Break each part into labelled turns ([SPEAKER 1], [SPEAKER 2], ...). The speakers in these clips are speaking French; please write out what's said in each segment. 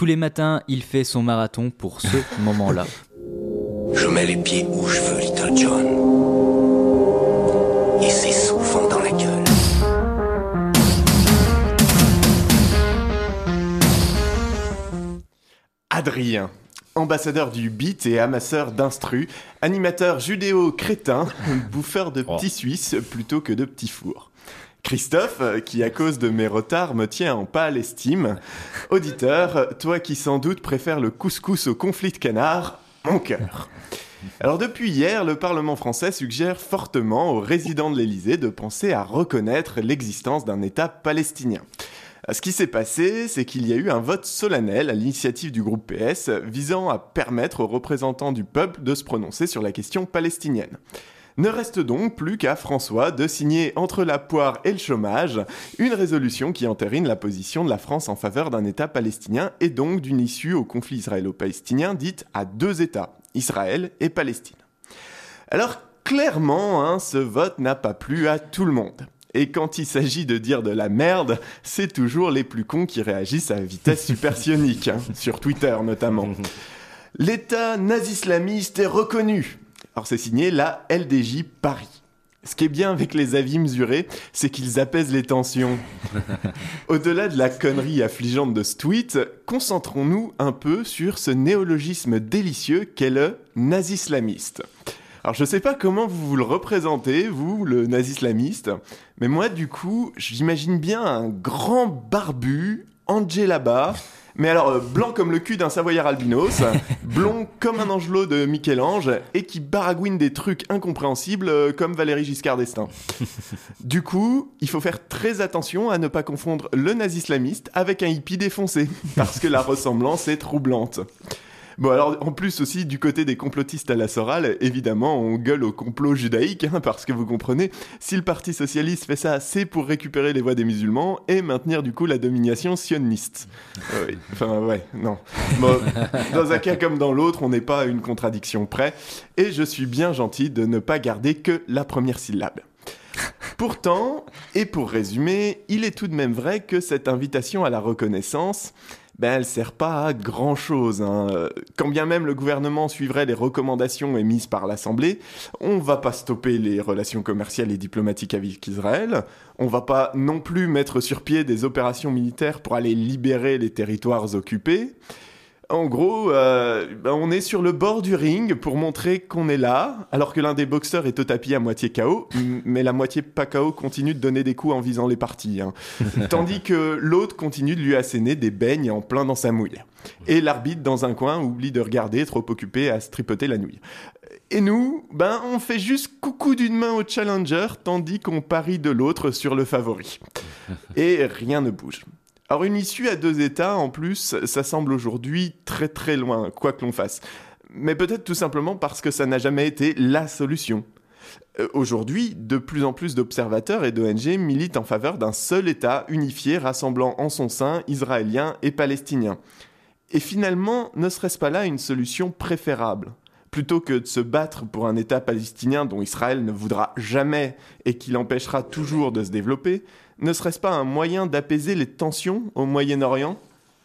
[SPEAKER 1] Tous les matins, il fait son marathon pour ce moment-là.
[SPEAKER 2] Je mets les pieds où je veux, Little John. Et c'est souvent dans la gueule.
[SPEAKER 3] Adrien, ambassadeur du beat et amasseur d'instru, animateur judéo-crétin, bouffeur de petits Suisses plutôt que de petits fours. Christophe, qui à cause de mes retards me tient en pâle estime. Auditeur, toi qui sans doute préfères le couscous au conflit de canard, mon cœur. Alors depuis hier, le Parlement français suggère fortement aux résidents de l'Élysée de penser à reconnaître l'existence d'un État palestinien. Ce qui s'est passé, c'est qu'il y a eu un vote solennel à l'initiative du groupe PS visant à permettre aux représentants du peuple de se prononcer sur la question palestinienne. Ne reste donc plus qu'à François de signer entre la poire et le chômage une résolution qui entérine la position de la France en faveur d'un État palestinien et donc d'une issue au conflit israélo-palestinien dite à deux États, Israël et Palestine. Alors clairement, hein, ce vote n'a pas plu à tout le monde. Et quand il s'agit de dire de la merde, c'est toujours les plus cons qui réagissent à vitesse supersonique, hein, sur Twitter notamment. L'État nazi-islamiste est reconnu. Alors c'est signé la LDJ Paris. Ce qui est bien avec les avis mesurés, c'est qu'ils apaisent les tensions. Au-delà de la connerie affligeante de ce tweet, concentrons-nous un peu sur ce néologisme délicieux qu'est le nazi-islamiste. Alors je sais pas comment vous vous le représentez, vous, le nazi-islamiste, mais moi du coup, j'imagine bien un grand barbu, là-bas, mais alors euh, blanc comme le cul d'un savoyard albinos, blond comme un angelot de Michel-Ange, et qui baragouine des trucs incompréhensibles euh, comme Valérie Giscard d'Estaing. Du coup, il faut faire très attention à ne pas confondre le nazi-islamiste avec un hippie défoncé, parce que la ressemblance est troublante. Bon, alors, en plus aussi, du côté des complotistes à la Soral, évidemment, on gueule au complot judaïque, hein, parce que vous comprenez, si le Parti Socialiste fait ça, c'est pour récupérer les voix des musulmans et maintenir du coup la domination sioniste. Euh, oui. Enfin, ouais, non. Bon, dans un cas comme dans l'autre, on n'est pas à une contradiction près, et je suis bien gentil de ne pas garder que la première syllabe. Pourtant, et pour résumer, il est tout de même vrai que cette invitation à la reconnaissance, ben, elle sert pas à grand chose. Hein. Quand bien même le gouvernement suivrait les recommandations émises par l'Assemblée, on va pas stopper les relations commerciales et diplomatiques avec Israël. On va pas non plus mettre sur pied des opérations militaires pour aller libérer les territoires occupés. En gros, euh, ben, on est sur le bord du ring pour montrer qu'on est là, alors que l'un des boxeurs est au tapis à moitié KO, mais la moitié pas KO continue de donner des coups en visant les parties. Hein. Tandis que l'autre continue de lui asséner des beignes en plein dans sa mouille. Et l'arbitre, dans un coin, oublie de regarder, trop occupé à se tripoter la nouille. Et nous, ben, on fait juste coucou d'une main au challenger, tandis qu'on parie de l'autre sur le favori. Et rien ne bouge. Alors une issue à deux États, en plus, ça semble aujourd'hui très très loin, quoi que l'on fasse. Mais peut-être tout simplement parce que ça n'a jamais été la solution. Euh, aujourd'hui, de plus en plus d'observateurs et d'ONG militent en faveur d'un seul État unifié rassemblant en son sein Israéliens et Palestiniens. Et finalement, ne serait-ce pas là une solution préférable? Plutôt que de se battre pour un État palestinien dont Israël ne voudra jamais et qui l'empêchera toujours de se développer, ne serait-ce pas un moyen d'apaiser les tensions au Moyen-Orient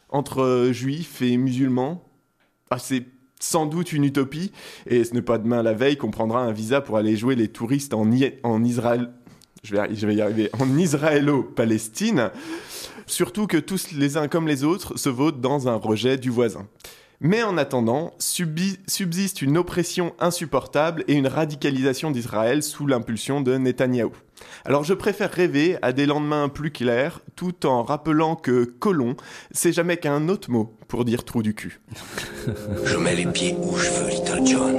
[SPEAKER 3] entre euh, juifs et musulmans? Ah, C'est sans doute une utopie, et ce n'est pas demain la veille qu'on prendra un visa pour aller jouer les touristes en, Israël. Je vais, je vais y arriver. En Israélo-Palestine. Surtout que tous les uns comme les autres se votent dans un rejet du voisin. Mais en attendant, subsiste une oppression insupportable et une radicalisation d'Israël sous l'impulsion de Netanyahou. Alors je préfère rêver à des lendemains plus clairs, tout en rappelant que colon, c'est jamais qu'un autre mot pour dire trou du cul.
[SPEAKER 2] Je mets les pieds où je veux, Little John.